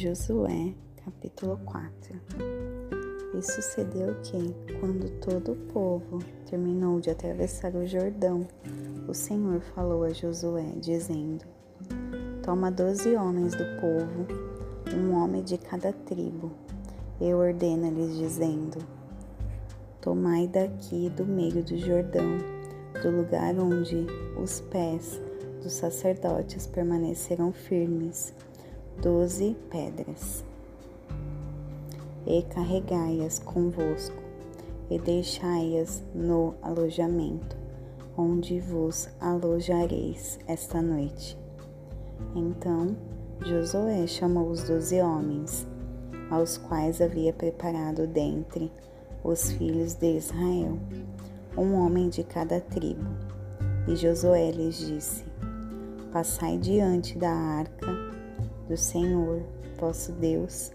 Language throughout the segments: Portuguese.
Josué, capítulo 4 E sucedeu que, quando todo o povo terminou de atravessar o Jordão, o Senhor falou a Josué, dizendo: Toma doze homens do povo, um homem de cada tribo, e ordena-lhes, dizendo: Tomai daqui do meio do Jordão, do lugar onde os pés dos sacerdotes permaneceram firmes, doze pedras. E carregai-as convosco, e deixai-as no alojamento, onde vos alojareis esta noite. Então Josué chamou os doze homens, aos quais havia preparado dentre os filhos de Israel, um homem de cada tribo. E Josué lhes disse: Passai diante da arca do Senhor, vosso Deus,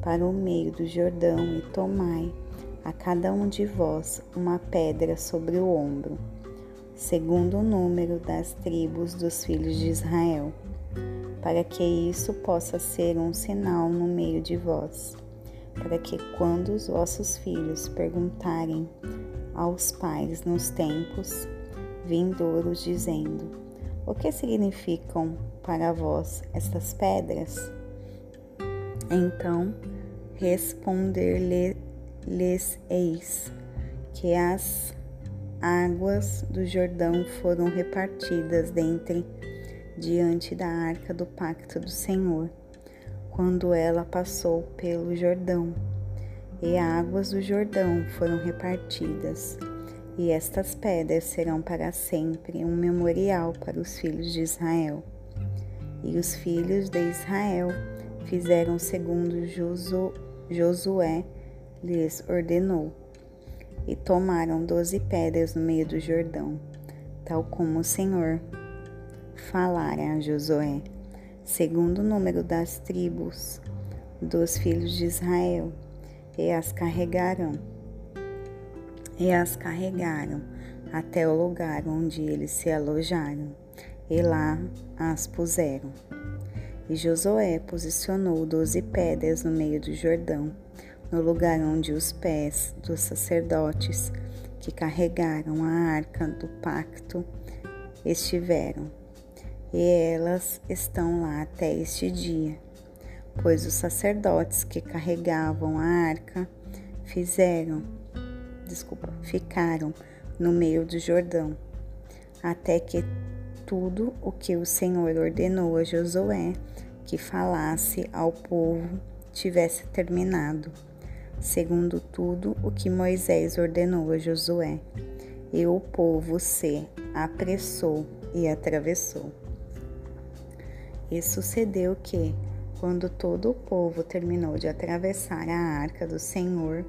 para o meio do Jordão e tomai a cada um de vós uma pedra sobre o ombro, segundo o número das tribos dos filhos de Israel, para que isso possa ser um sinal no meio de vós, para que quando os vossos filhos perguntarem aos pais nos tempos vindouros, dizendo: O que significam para vós estas pedras? Então responder-lhes eis que as águas do Jordão foram repartidas dentre diante da arca do pacto do Senhor, quando ela passou pelo Jordão, e águas do Jordão foram repartidas e estas pedras serão para sempre um memorial para os filhos de Israel. E os filhos de Israel fizeram segundo Josué lhes ordenou, e tomaram doze pedras no meio do Jordão, tal como o Senhor falara a Josué, segundo o número das tribos dos filhos de Israel, e as carregaram e as carregaram até o lugar onde eles se alojaram, e lá as puseram. E Josué posicionou doze pedras no meio do Jordão, no lugar onde os pés dos sacerdotes que carregaram a arca do pacto estiveram. E elas estão lá até este dia, pois os sacerdotes que carregavam a arca fizeram desculpa, ficaram no meio do Jordão, até que tudo o que o Senhor ordenou a Josué que falasse ao povo tivesse terminado, segundo tudo o que Moisés ordenou a Josué. E o povo se apressou e atravessou. E sucedeu que, quando todo o povo terminou de atravessar a arca do Senhor,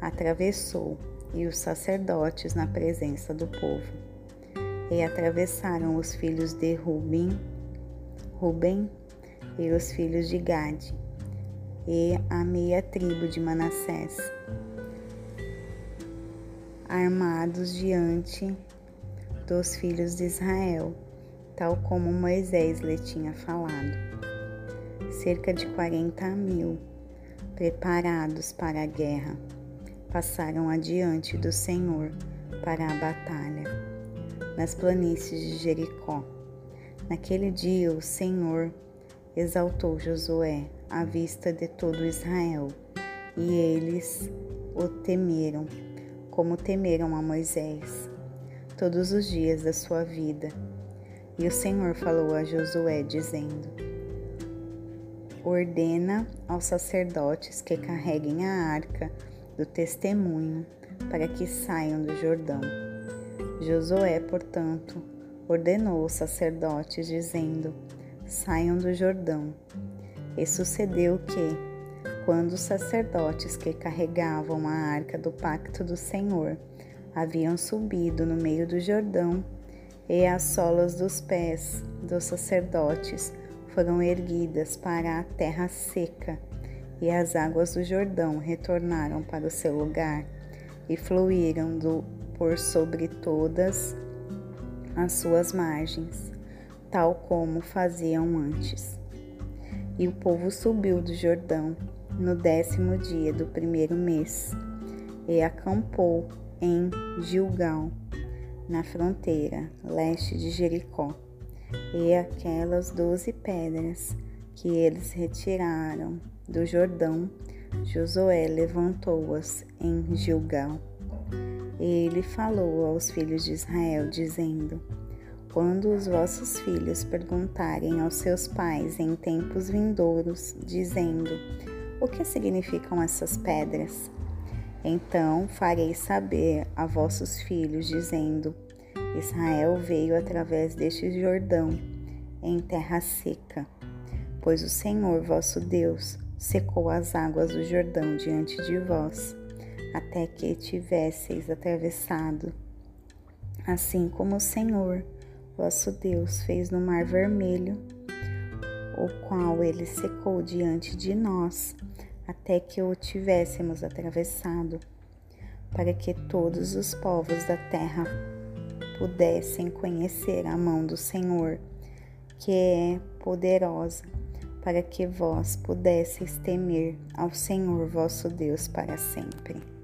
atravessou e os sacerdotes na presença do povo. E atravessaram os filhos de Rubem, Rubem e os filhos de Gade, e a meia tribo de Manassés, armados diante dos filhos de Israel, tal como Moisés lhe tinha falado. Cerca de quarenta mil preparados para a guerra passaram adiante do Senhor para a batalha, nas planícies de Jericó. Naquele dia o Senhor exaltou Josué à vista de todo Israel, e eles o temeram, como temeram a Moisés, todos os dias da sua vida. E o Senhor falou a Josué, dizendo: Ordena aos sacerdotes que carreguem a arca do testemunho para que saiam do Jordão. Josué, portanto, ordenou os sacerdotes, dizendo: Saiam do Jordão. E sucedeu que, quando os sacerdotes que carregavam a arca do pacto do Senhor haviam subido no meio do Jordão, e as solas dos pés dos sacerdotes foram erguidas para a terra seca, e as águas do Jordão retornaram para o seu lugar e fluíram do, por sobre todas as suas margens, tal como faziam antes. E o povo subiu do Jordão no décimo dia do primeiro mês e acampou em Gilgal, na fronteira leste de Jericó. E aquelas doze pedras que eles retiraram do Jordão, Josué levantou-as em Gilgal. Ele falou aos filhos de Israel, dizendo: Quando os vossos filhos perguntarem aos seus pais em tempos vindouros, dizendo: O que significam essas pedras? Então farei saber a vossos filhos, dizendo: Israel veio através deste Jordão, em terra seca, pois o Senhor vosso Deus secou as águas do Jordão diante de vós, até que tivesseis atravessado. Assim como o Senhor vosso Deus fez no Mar Vermelho, o qual ele secou diante de nós, até que o tivéssemos atravessado, para que todos os povos da terra pudessem conhecer a mão do Senhor, que é poderosa para que vós pudesseis temer ao Senhor vosso Deus para sempre.